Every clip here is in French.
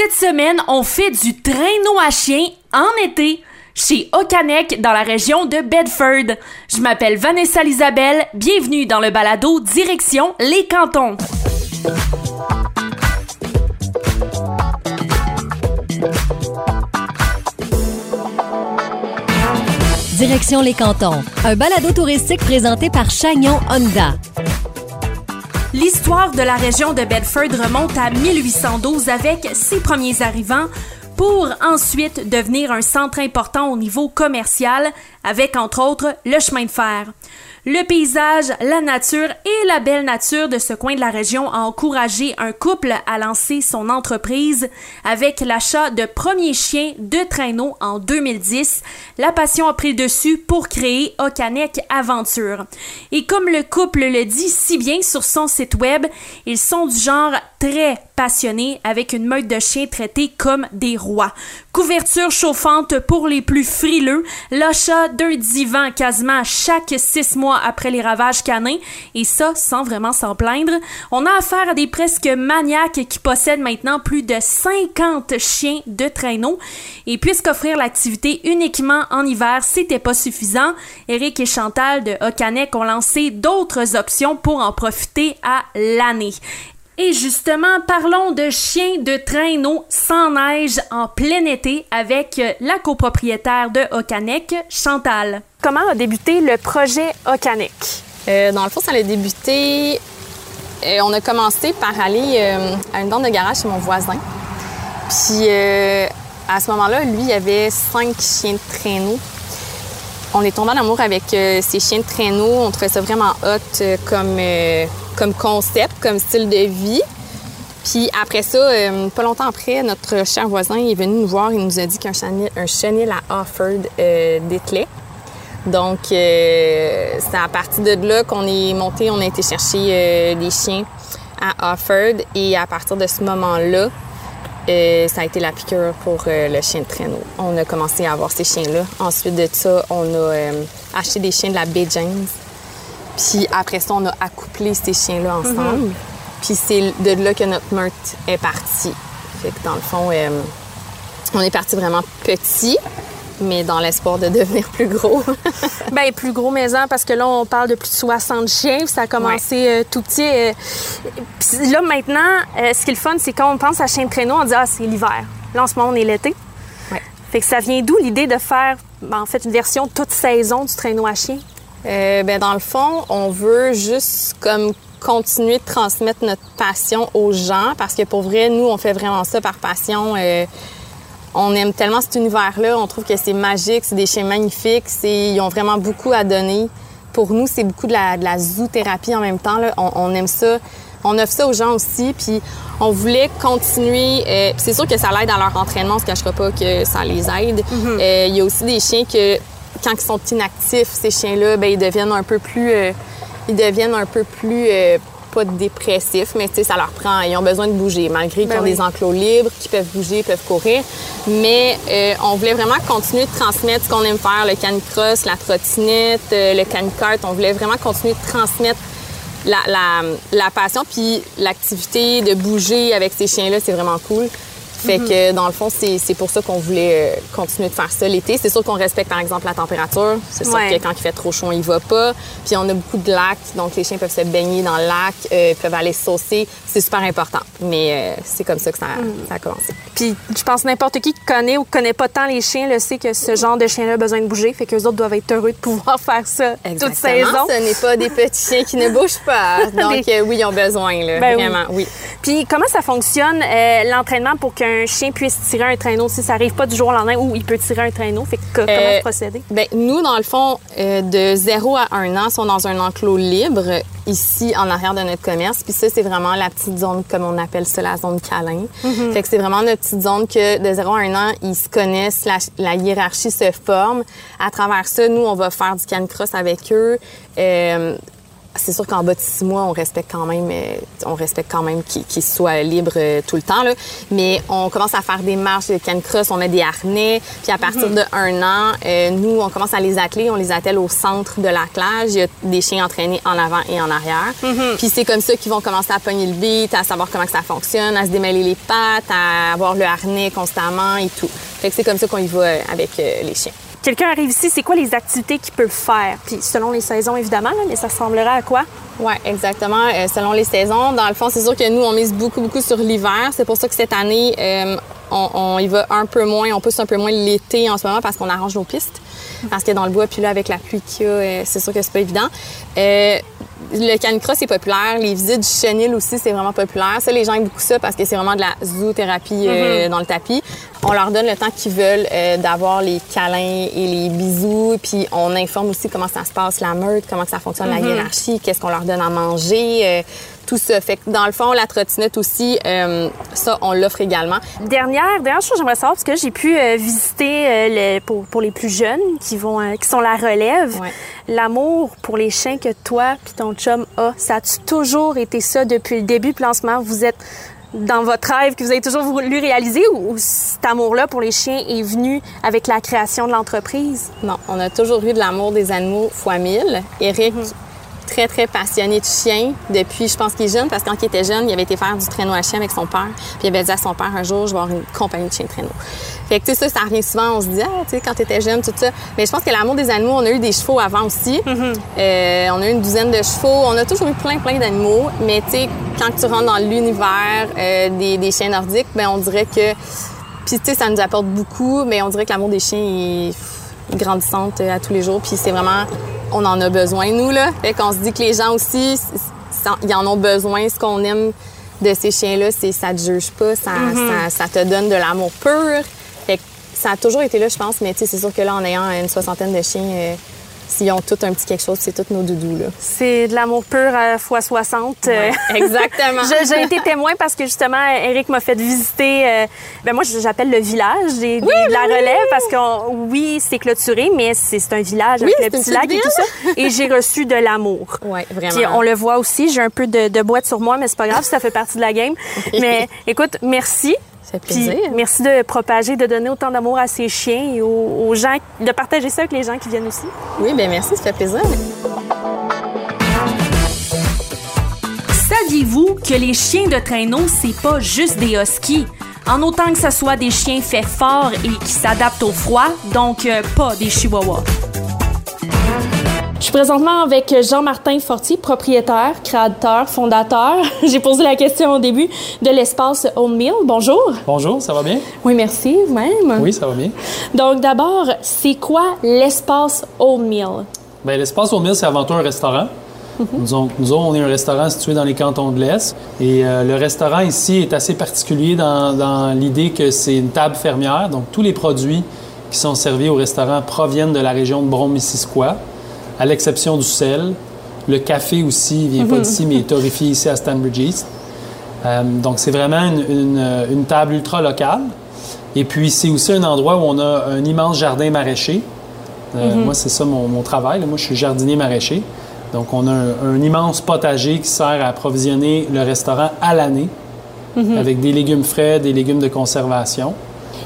Cette semaine, on fait du traîneau à chien en été chez Okanek dans la région de Bedford. Je m'appelle Vanessa Isabelle, bienvenue dans le balado Direction les cantons. Direction les cantons, un balado touristique présenté par Chagnon Honda. L'histoire de la région de Bedford remonte à 1812 avec ses premiers arrivants pour ensuite devenir un centre important au niveau commercial avec entre autres le chemin de fer. Le paysage, la nature et la belle nature de ce coin de la région a encouragé un couple à lancer son entreprise avec l'achat de premiers chiens de traîneau en 2010. La passion a pris le dessus pour créer Okanek Aventure. Et comme le couple le dit si bien sur son site web, ils sont du genre très passionnés avec une meute de chiens traités comme des rois. Couverture chauffante pour les plus frileux, l'achat d'un divan quasiment chaque six mois après les ravages canins, et ça sans vraiment s'en plaindre. On a affaire à des presque maniaques qui possèdent maintenant plus de 50 chiens de traîneau. Et puisqu'offrir l'activité uniquement en hiver, c'était pas suffisant, Eric et Chantal de Ocanek ont lancé d'autres options pour en profiter à l'année. Et justement, parlons de chiens de traîneau sans neige en plein été avec la copropriétaire de Ocanek, Chantal. Comment a débuté le projet Ocanek? Euh, dans le fond, ça a débuté. Euh, on a commencé par aller euh, à une bande de garage chez mon voisin. Puis à ce moment-là, lui, il avait cinq chiens de traîneau. On est tombé en amour avec ces chiens de traîneau. On trouvait ça vraiment hot comme comme concept, comme style de vie. Puis après ça, euh, pas longtemps après, notre cher voisin est venu nous voir. Il nous a dit qu'un chenil, un chenil à Offord euh, dételait. Donc, euh, c'est à partir de là qu'on est monté, on a été chercher des chiens à Offord. Et à partir de ce moment-là, ça a été la piqûre pour le chien de traîneau. On a commencé à avoir ces chiens-là. Ensuite de ça, on a acheté des chiens de la Bay James puis après ça, on a accouplé ces chiens-là ensemble. Mhm. Puis c'est de là que notre meurtre est parti. Fait que dans le fond, euh, on est parti vraiment petit, mais dans l'espoir de devenir plus gros. ben plus gros maison parce que là on parle de plus de 60 chiens, ça a commencé euh, tout petit. Euh, puis là maintenant, ce qui est le fun, c'est quand on pense à chien de traîneau, on dit ah c'est l'hiver. Là en ce moment on est l'été. Ouais. Fait que ça vient d'où l'idée de faire ben, en fait une version toute saison du traîneau à chien? Euh, ben, dans le fond, on veut juste comme continuer de transmettre notre passion aux gens parce que pour vrai, nous, on fait vraiment ça par passion. Euh, on aime tellement cet univers-là, on trouve que c'est magique, c'est des chiens magnifiques, ils ont vraiment beaucoup à donner. Pour nous, c'est beaucoup de la, de la zoothérapie en même temps. Là. On, aime ça. On offre ça aux gens aussi, puis on voulait continuer. Euh, c'est sûr que ça l'aide dans leur entraînement, on se cachera pas que ça les aide. Mm-hmm. Il y a aussi des chiens que quand ils sont inactifs, ces chiens-là, ben, ils deviennent un peu plus, euh, ils deviennent un peu plus euh, pas dépressifs, mais ça leur prend, ils ont besoin de bouger, malgré qu'ils ben ont des enclos libres, qu'ils peuvent bouger, peuvent courir. Mais euh, on voulait vraiment continuer de transmettre ce qu'on aime faire, le canicross, la trottinette, le canicart. On voulait vraiment continuer de transmettre la, la, la passion, puis l'activité de bouger avec ces chiens-là, c'est vraiment cool. Fait mhm. que dans le fond, c'est pour ça qu'on voulait euh, continuer de faire ça l'été. C'est sûr qu'on respecte par exemple la température. C'est sûr que quand il fait trop chaud, on y va pas. Puis on a beaucoup de lacs, donc les chiens peuvent se baigner dans le lac, euh, peuvent aller saucer. C'est super important. Mais euh, c'est comme ça que ça, mhm. ça, a commencé. Puis je pense n'importe qui qui connaît ou connaît pas tant les chiens le sait que ce genre de chien-là a besoin de bouger. Fait que les autres doivent être heureux de pouvoir faire ça toute saison. Ce n'est pas des petits chiens qui ne bougent pas. Donc oui, ils ont besoin, là, ben vraiment, oui. Puis comment ça fonctionne l'entraînement pour qu'un un chien puisse tirer un traîneau? Si ça arrive pas du jour au lendemain où il peut tirer un traîneau. Fait que, comment euh, procéder? Ben, nous, dans le fond, euh, de 0 à 1 an, sont dans un enclos libre ici en arrière de notre commerce. Puis ça, c'est vraiment la petite zone, comme on appelle ça, la zone câlin. Mm-hmm. Fait que c'est vraiment notre petite zone que de 0 à 1 an, ils se connaissent, la, hiérarchie se forme. À travers ça, nous, on va faire du canicross avec eux. Euh, c'est sûr qu'en bas de six mois, on respecte quand même, euh, on respecte quand même qu'ils soient libres euh, tout le temps. Là. Mais on commence à faire des marches de canicross, on met des harnais. Puis à partir de un an, euh, nous, on commence à les atteler. On les attelle au centre de l'attelage. Il y a des chiens entraînés en avant et en arrière. Puis c'est comme ça qu'ils vont commencer à pogner le beat, à savoir comment que ça fonctionne, à se démêler les pattes, à avoir le harnais constamment et tout. Fait que c'est comme ça qu'on y va avec les chiens quelqu'un arrive ici, c'est quoi les activités qu'il peut faire? Puis selon les saisons, évidemment, mais ça ressemblera à quoi? Oui, exactement. Euh, selon les saisons. Dans le fond, c'est sûr que nous, on mise beaucoup, beaucoup sur l'hiver. C'est pour ça que cette année, euh, on, y va un peu moins, on pousse un peu moins l'été en ce moment parce qu'on arrange nos pistes. Parce que dans le bois, puis là, avec la pluie qu'il y a, euh, c'est sûr que c'est pas évident le canicross est populaire. Les visites du chenil aussi, c'est vraiment populaire. Ça, les gens aiment beaucoup ça parce que c'est vraiment de la zoothérapie euh, mhm. dans le tapis. On leur donne le temps qu'ils veulent euh, d'avoir les câlins et les bisous. Puis on informe aussi comment ça se passe, la meute, comment ça fonctionne la mhm. hiérarchie, qu'est-ce qu'on leur donne à manger. Euh, tout ça. Fait que dans le fond, la trottinette aussi, euh, ça, on l'offre également. Dernière, dernière chose, j'aimerais savoir, parce que j'ai pu euh, visiter euh, pour, pour, les plus jeunes qui vont, qui sont la relève. L'amour pour les chiens que toi puis ton chum a, ça a-tu toujours été ça depuis le début? Puis en ce moment, vous êtes dans votre rêve que vous avez toujours voulu réaliser ou, cet amour-là pour les chiens est venu avec la création de l'entreprise? Non, on a toujours eu de l'amour des animaux fois mille. Eric, mhm très, très passionné de chiens depuis, je pense qu'il est jeune, parce que quand il était jeune, il avait été faire du traîneau à chien avec son père. Puis il avait dit à son père un jour, je vais avoir une compagnie de chiens de traîneau. Fait que, tu sais, ça, ça revient souvent. On se dit, ah, tu sais, quand tu étais jeune, tout ça. Mais je pense que l'amour des animaux, on a eu des chevaux avant aussi. Mm-hmm. Euh, on a eu une douzaine de chevaux. On a toujours eu plein, plein d'animaux. Mais, tu sais, quand tu rentres dans l'univers euh, des, des, chiens nordiques, ben on dirait que. Puis, tu sais, ça nous apporte beaucoup, mais on dirait que l'amour des chiens est grandissante euh, à tous les jours. Puis, c'est vraiment on en a besoin, nous, là. Fait qu'on se dit que les gens aussi, ils en ont besoin. Ce qu'on aime de ces chiens-là, c'est ça te juge pas, ça, mm-hmm. ça, te donne de l'amour pur. Fait ça a toujours été là, je pense, mais c'est sûr que là, en ayant une soixantaine de chiens, euh, s'ils ont tout un petit quelque chose, c'est tous nos doudous. Là. C'est de l'amour pur à fois 60. Euh, exactement. J'ai été témoin parce que justement, Eric m'a fait visiter. Euh, ben moi, j'appelle le village des, de la relève parce que oui, c'est clôturé, mais c'est un village avec le petit lac et tout ça. Et j'ai reçu de l'amour. Oui, vraiment. Puis on le voit aussi. J'ai un peu de, de boîte sur moi, mais c'est pas grave, ça fait partie de la game. mais écoute, merci. Ça fait plaisir. merci de propager, de donner autant d'amour à ces chiens et aux, gens, de partager ça avec les gens qui viennent aussi. Oui, bien merci, ça fait plaisir. Saviez-vous que les chiens de traîneau, c'est pas juste des huskies? En autant que ce soit des chiens faits forts et qui s'adaptent au froid, donc euh, pas des chihuahuas. Je suis présentement avec Jean-Martin Fortier, propriétaire, créateur, fondateur. J'ai posé la question au début de l'espace Home Meal. Bonjour. Bonjour, ça va bien? Oui, merci, vous-même. Oui, ça va bien. Donc, d'abord, c'est quoi l'espace Home Meal? Bien, l'espace Home Meal, c'est avant tout un restaurant. Mhm. nous, nous, on est un restaurant situé dans les cantons de l'Est. Et euh, le restaurant ici est assez particulier dans, dans l'idée que c'est une table fermière. Donc, tous les produits qui sont servis au restaurant proviennent de la région de Brom-Missisquoi à l'exception du sel. Le café aussi ne vient pas mhm. d'ici, mais est torréfié ici à Stanbridge East. Euh, donc, c'est vraiment une, table ultra locale. Et puis, c'est aussi un endroit où on a un immense jardin maraîcher. Euh, mhm. Moi, c'est ça mon, travail. Moi, je suis jardinier maraîcher. Donc, on a un, immense potager qui sert à approvisionner le restaurant à l'année mhm. avec des légumes frais, des légumes de conservation.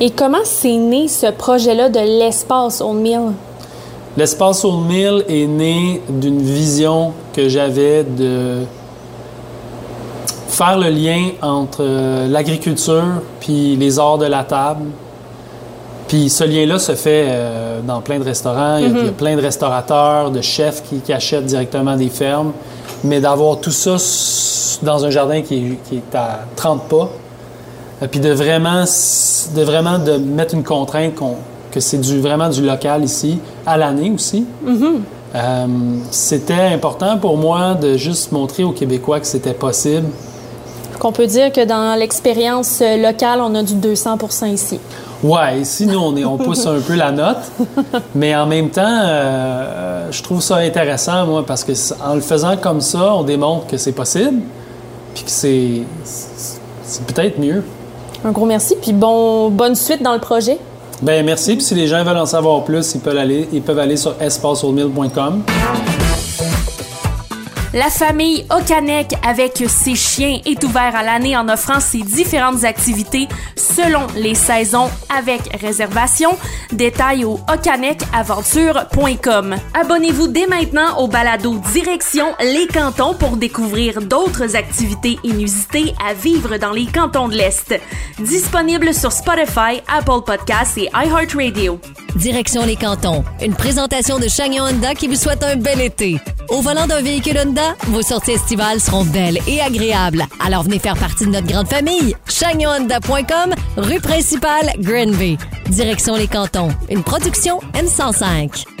Et comment c'est né ce projet-là de l'espace au Mill? L'espace au mille est né d'une vision que j'avais de faire le lien entre euh, l'agriculture puis les arts de la table. Puis ce lien-là se fait euh, dans plein de restaurants. Il, y a, mhm. plein de restaurateurs, de chefs qui, achètent directement des fermes. Mais d'avoir tout ça dans un jardin qui est, à 30 pas, euh, puis de vraiment, de vraiment de mettre une contrainte qu'on que c'est du, vraiment du local ici, à l'année aussi. Mm-hmm. Euh, c'était important pour moi de juste montrer aux Québécois que c'était possible. Qu'on peut dire que dans l'expérience locale, on a du 200% ici. Oui, ici, nous, on, est, on pousse un peu la note. Mais en même temps, euh, je trouve ça intéressant, moi, parce que en le faisant comme ça, on démontre que c'est possible, puis que c'est, c'est peut-être mieux. Un gros merci, puis bon, bonne suite dans le projet. Ben merci. Puis si les gens veulent en savoir plus, ils peuvent aller, ils peuvent aller sur espaceoldmill.com. La famille Ocanek avec ses chiens est ouvert à l'année en offrant ses différentes activités selon les saisons avec réservation. Détails au ocanecaventure.com. Abonnez-vous dès maintenant au balado Direction les cantons pour découvrir d'autres activités inusitées à vivre dans les cantons de l'Est. Disponible sur Spotify, Apple Podcasts et iHeartRadio. Direction les cantons. Une présentation de Chagnon Honda qui vous souhaite un bel été. Au volant d'un véhicule Honda, vos sorties estivales seront belles et agréables. Alors venez faire partie de notre grande famille. ChagnonHonda.com, rue principale, Granby. Direction les cantons. Une production M105.